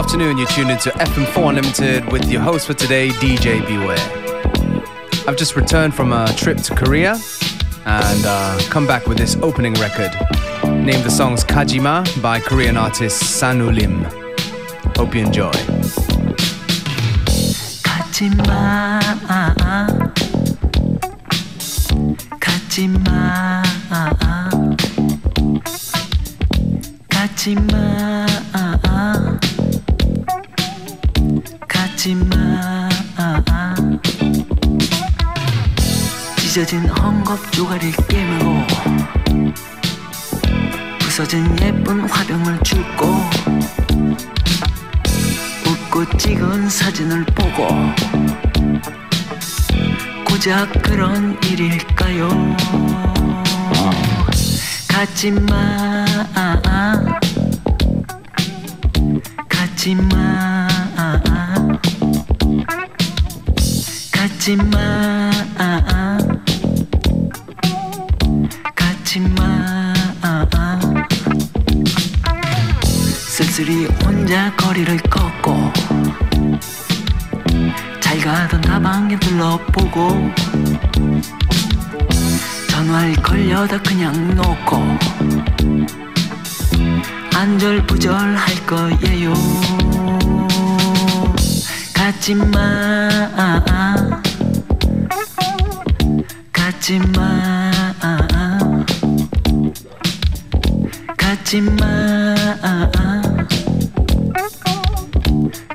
afternoon. You're tuned into FM4 Unlimited with your host for today, DJ Beware. I've just returned from a trip to Korea and uh, come back with this opening record. Named the songs Kajima by Korean artist Sanu Lim. Hope you enjoy. 사진을 보고 고작 그런 일일까요? 가지마. 가지마. 가지마. 가지마. 쓸쓸히 혼자 거리를 걷고 잘 가던 다방에 둘러보고 전화를 걸려다 그냥 놓고 안절부절할 거예요. 가지마. 가지마. 가지마.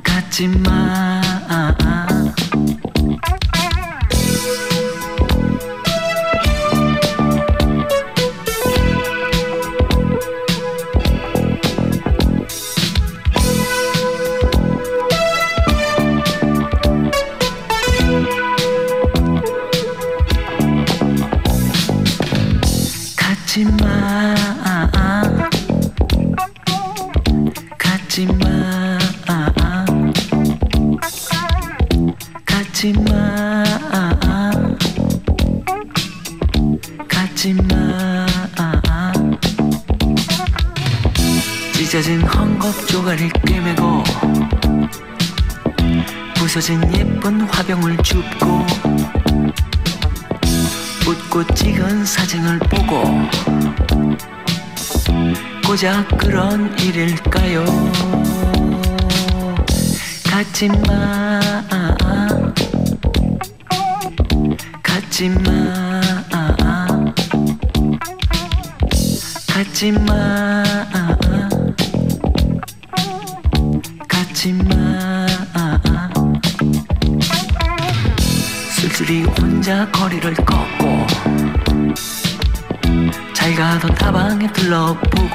가지마 사진을 보고 고작 그런 일일까요? 가지마 가지마 가지마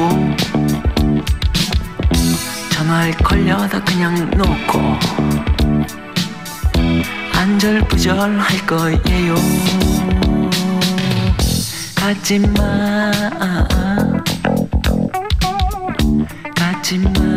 둘러보고 전화를 걸려다 그냥 놓고 안절부절 할 거예요. 가지마 가지마. 가지마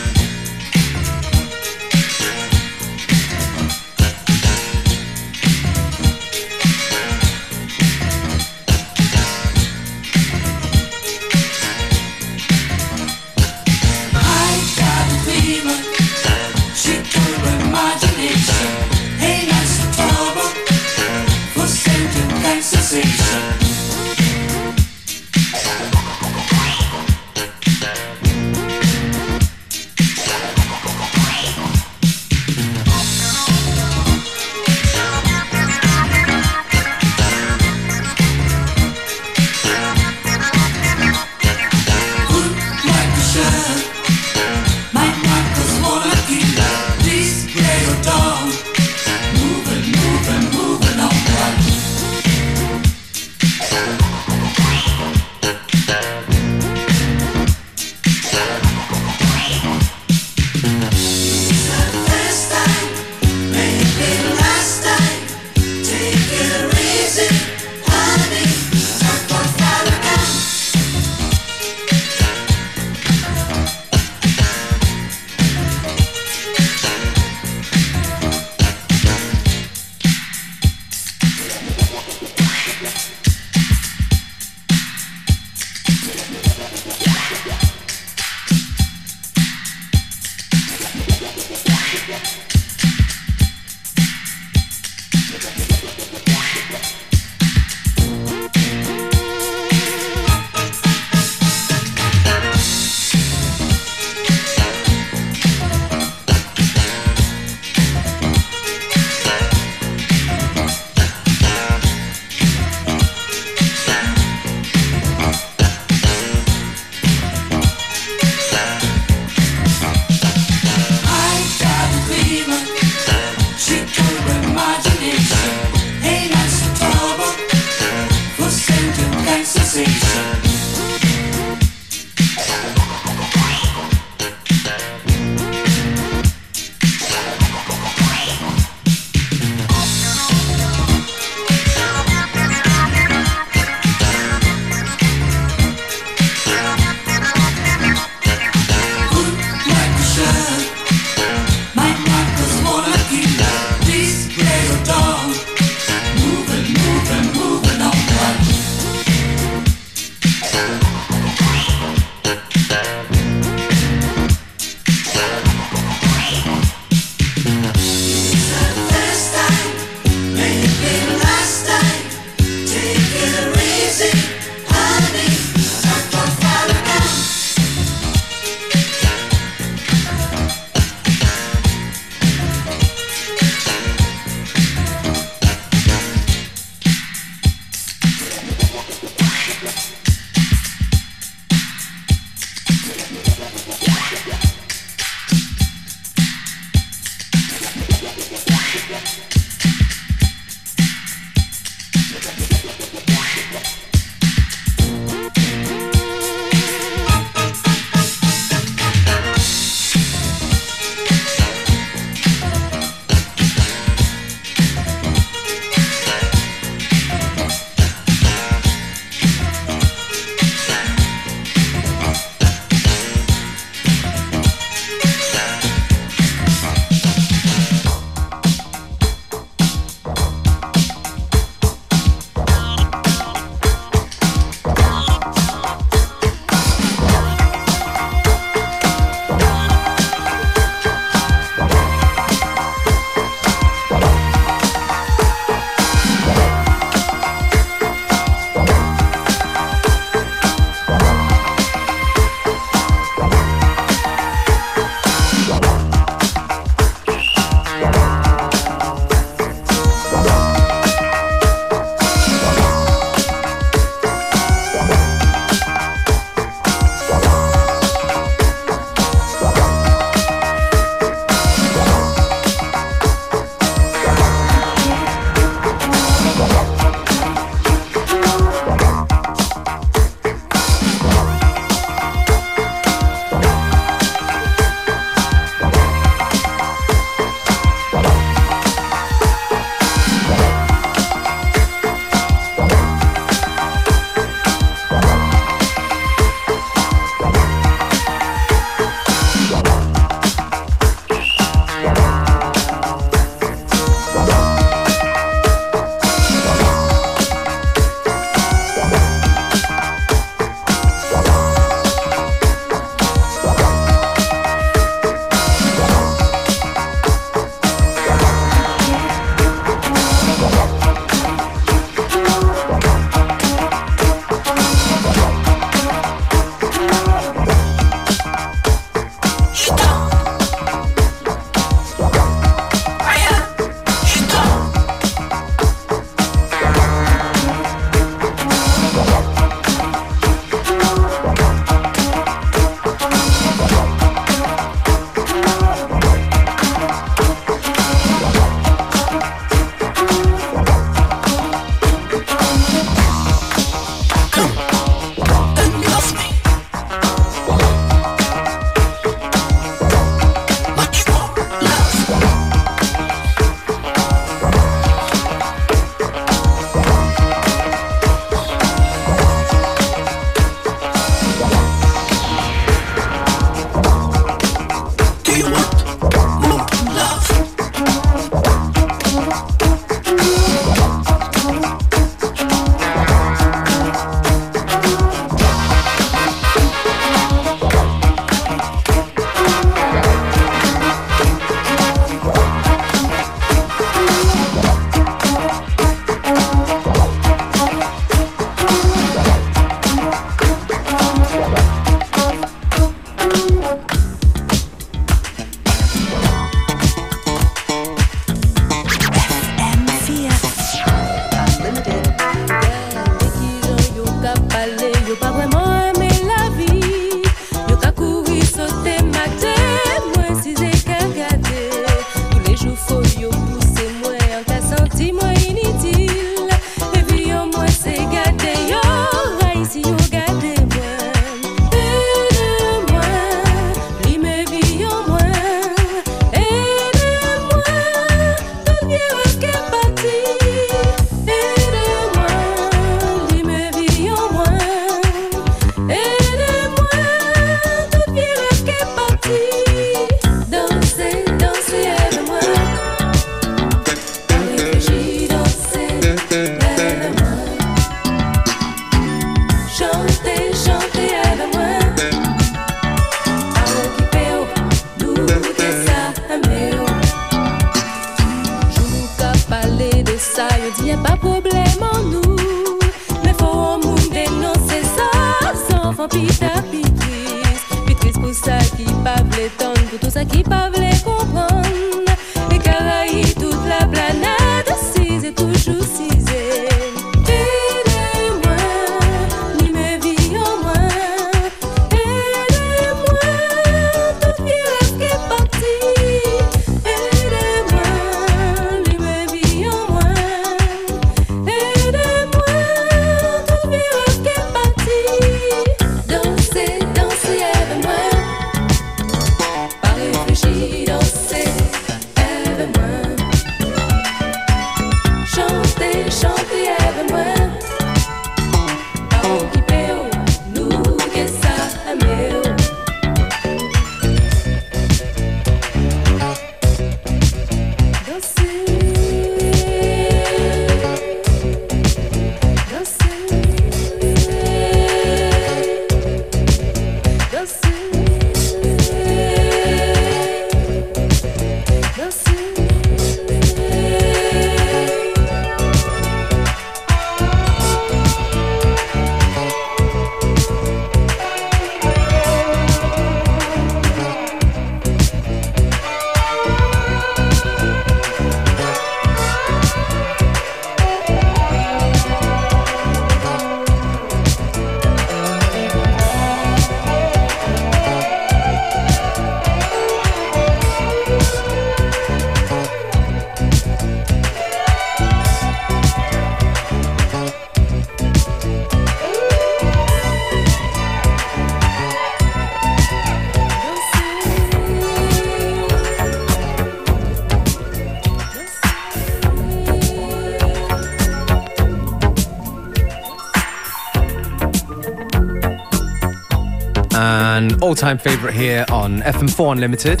all-time favorite here on FM4 Unlimited.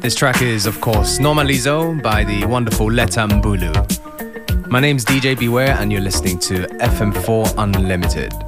This track is, of course, Normalizo by the wonderful Letta Mbulu. My name's DJ Beware and you're listening to FM4 Unlimited.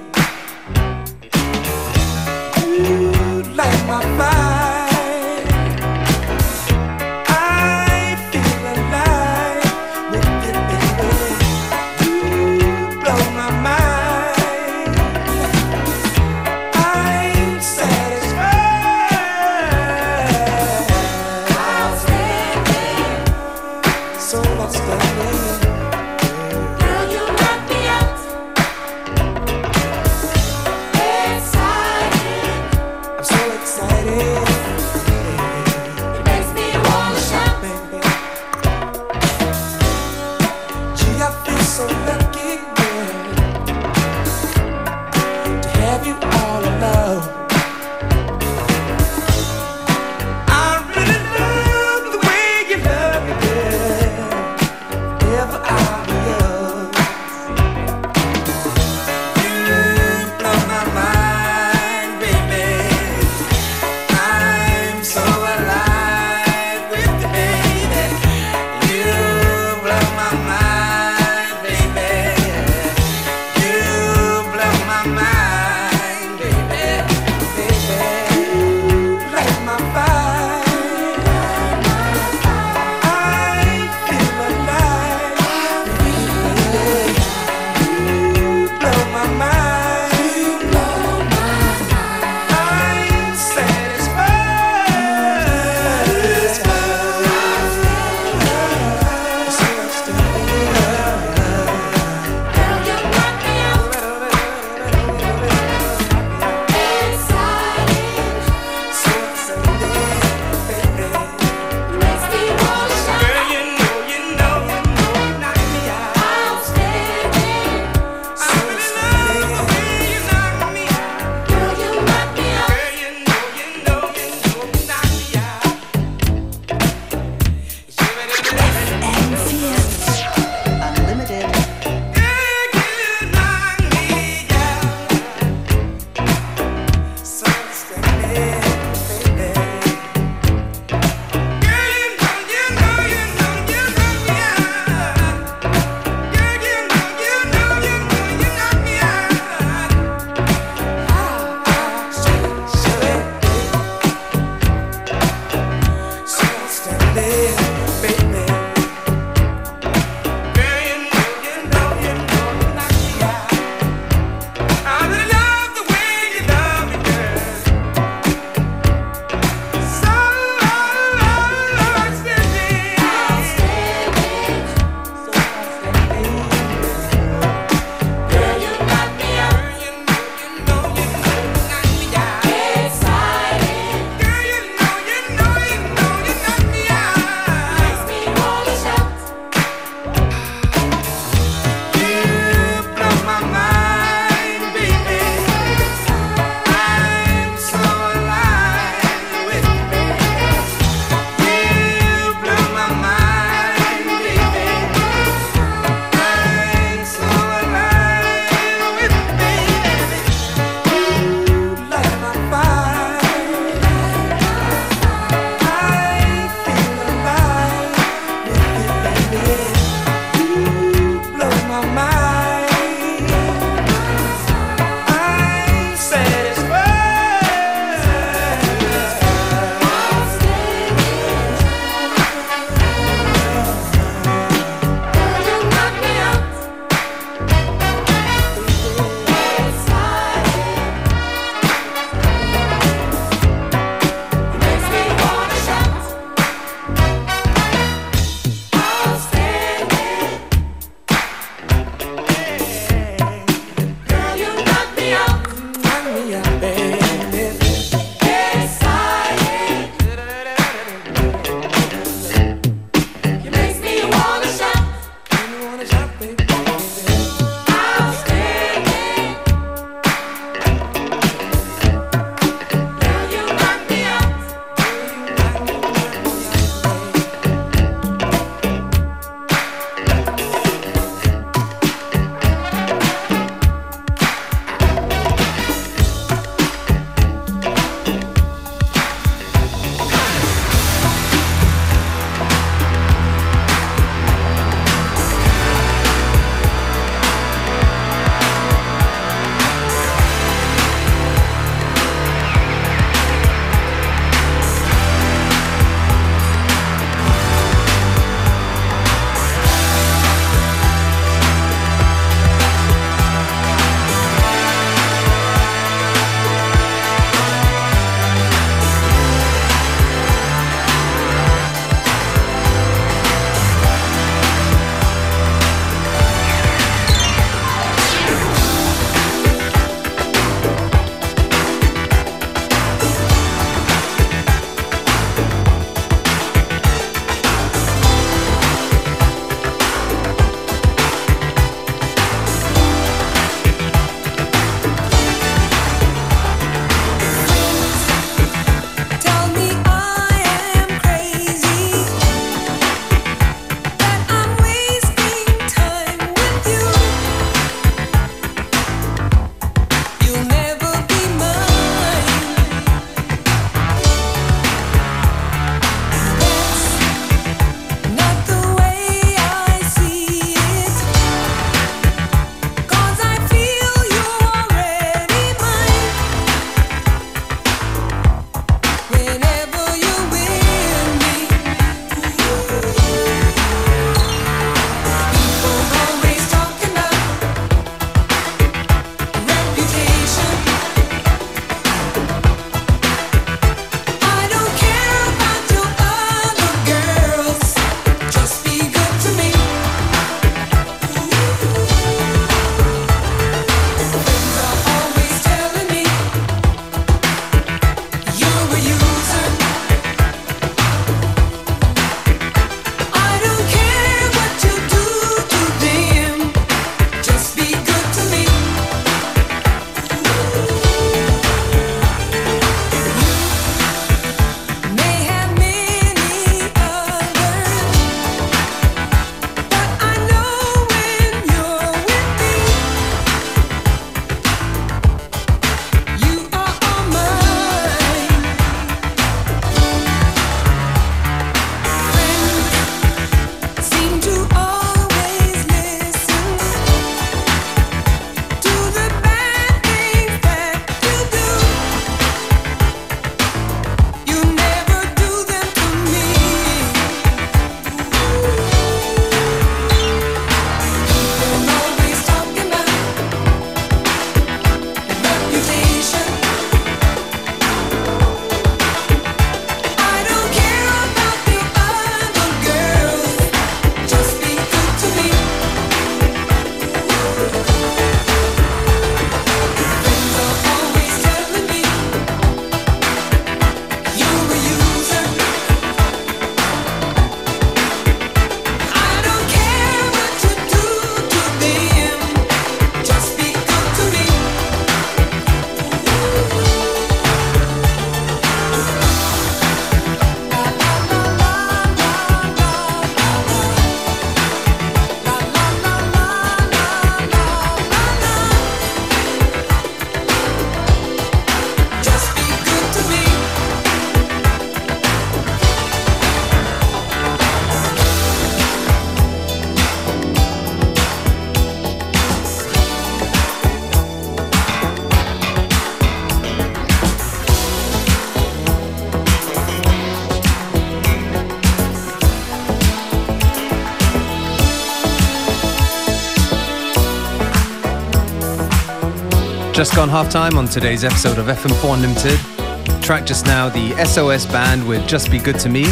Just gone half time on today's episode of FM4 Unlimited. Track just now, the SOS band with Just Be Good to Me.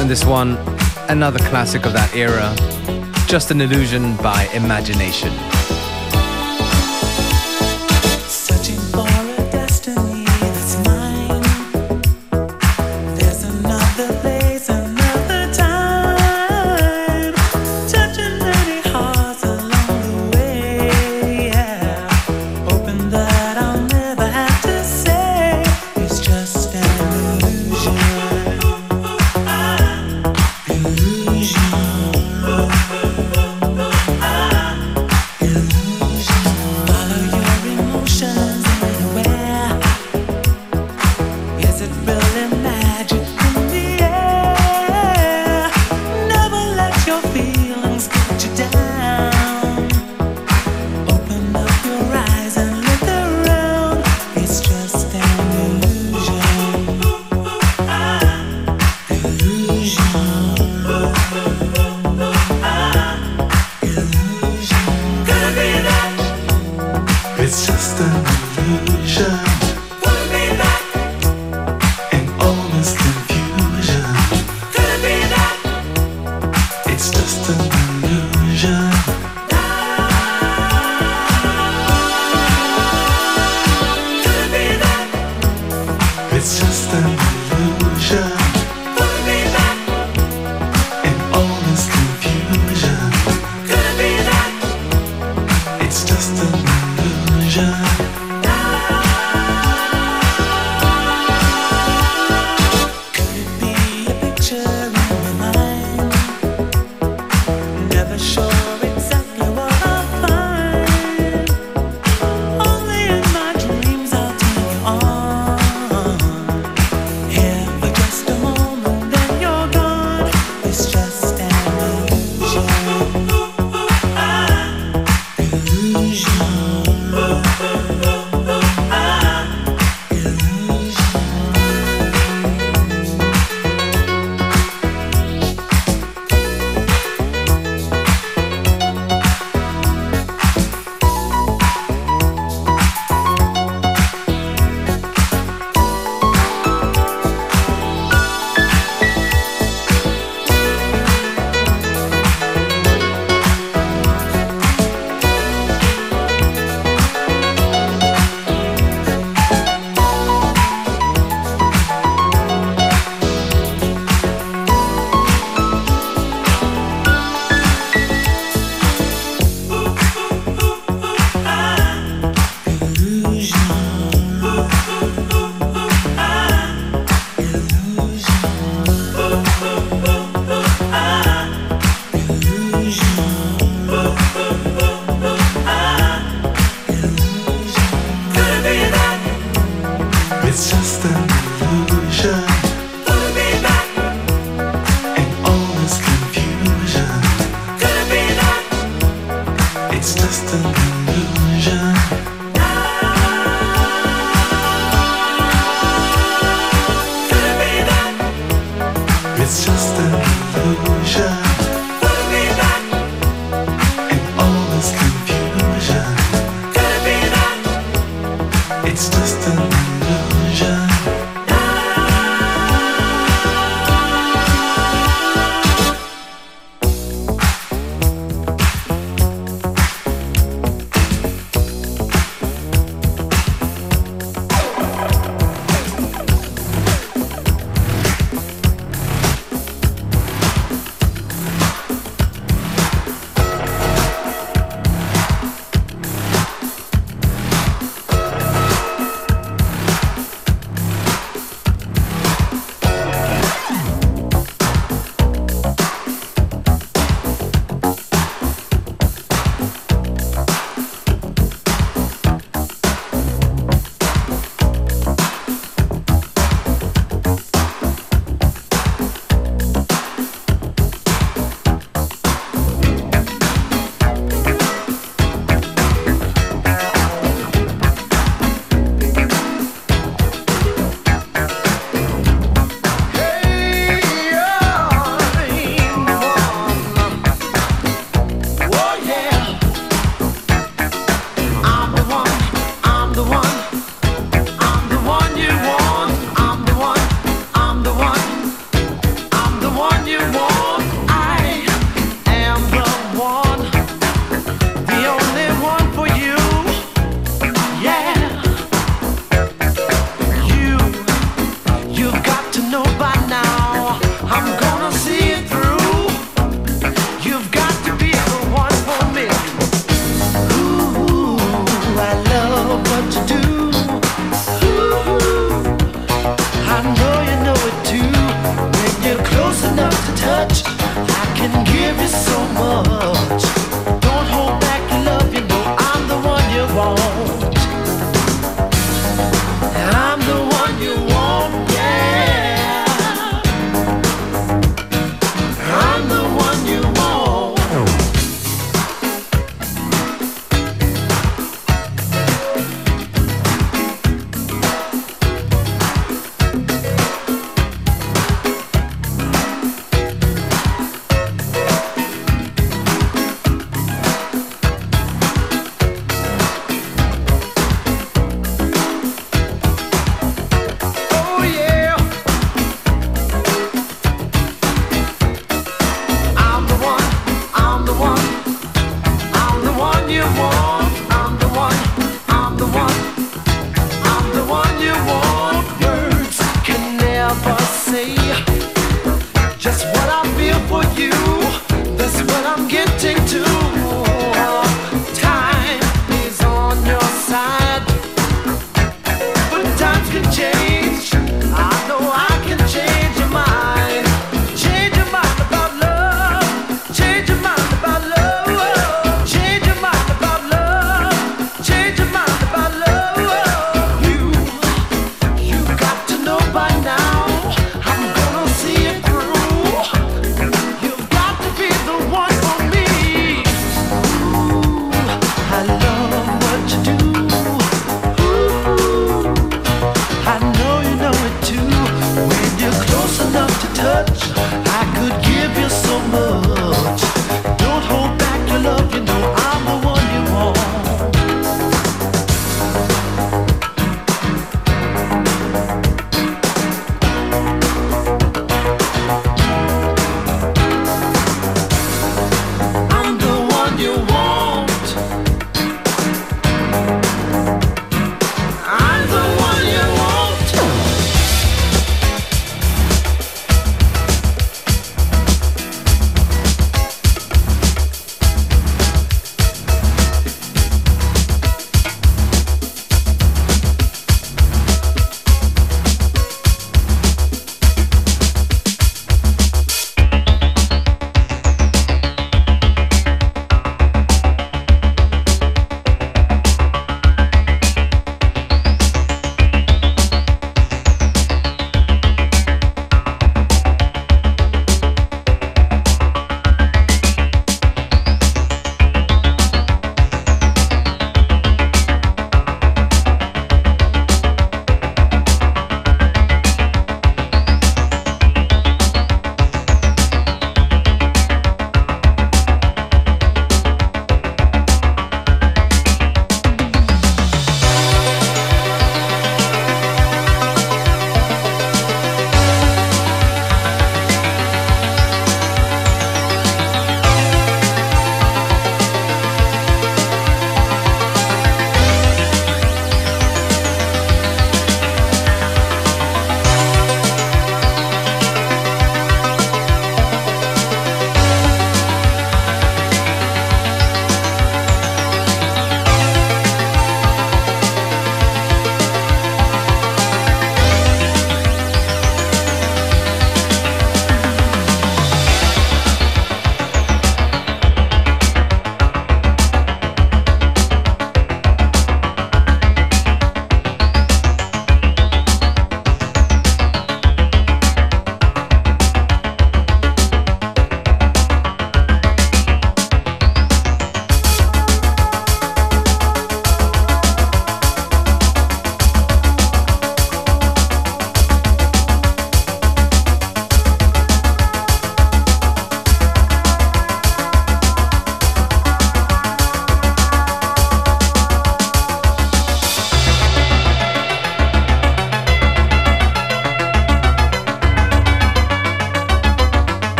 And this one, another classic of that era, Just an Illusion by Imagination.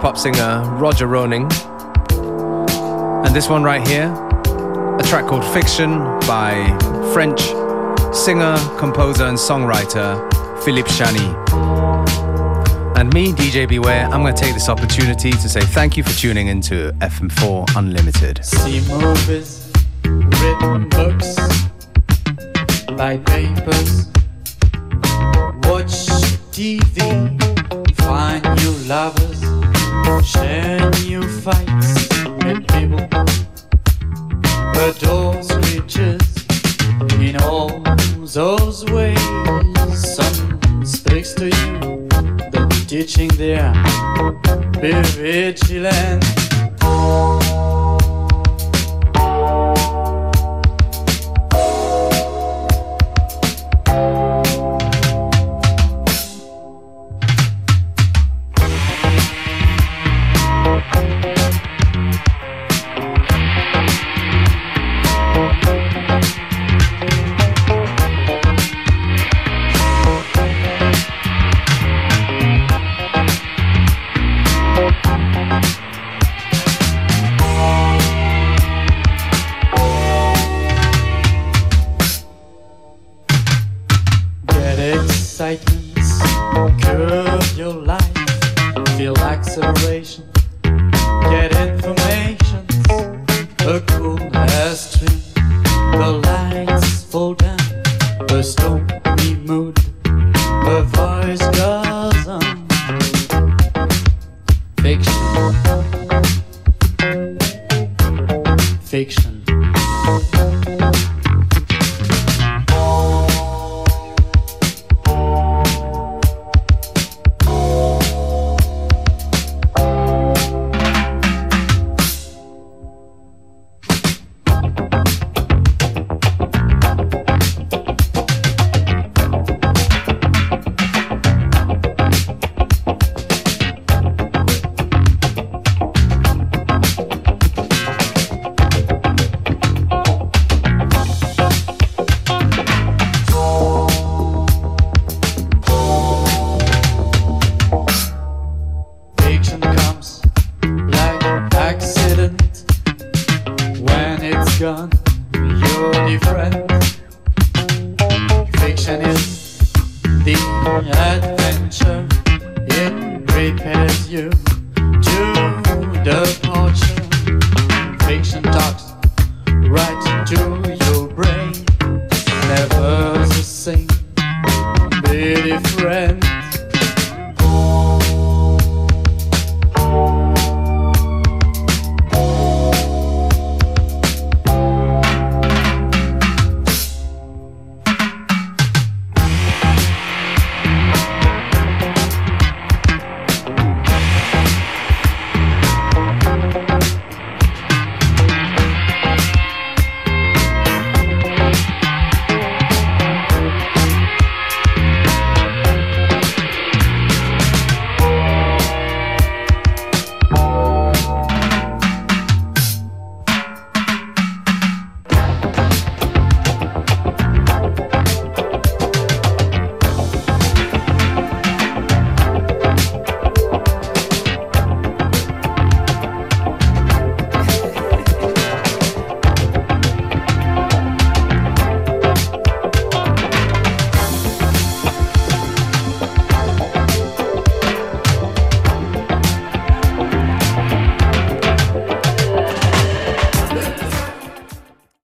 Pop singer Roger Roning. And this one right here, a track called Fiction by French singer, composer, and songwriter Philippe Chani. And me, DJ Beware, I'm going to take this opportunity to say thank you for tuning into FM4 Unlimited. See movies, written books, buy papers, watch TV, find new lovers Share new fights with people, adores riches in all those ways. Some speaks to you, the teaching there, be vigilant.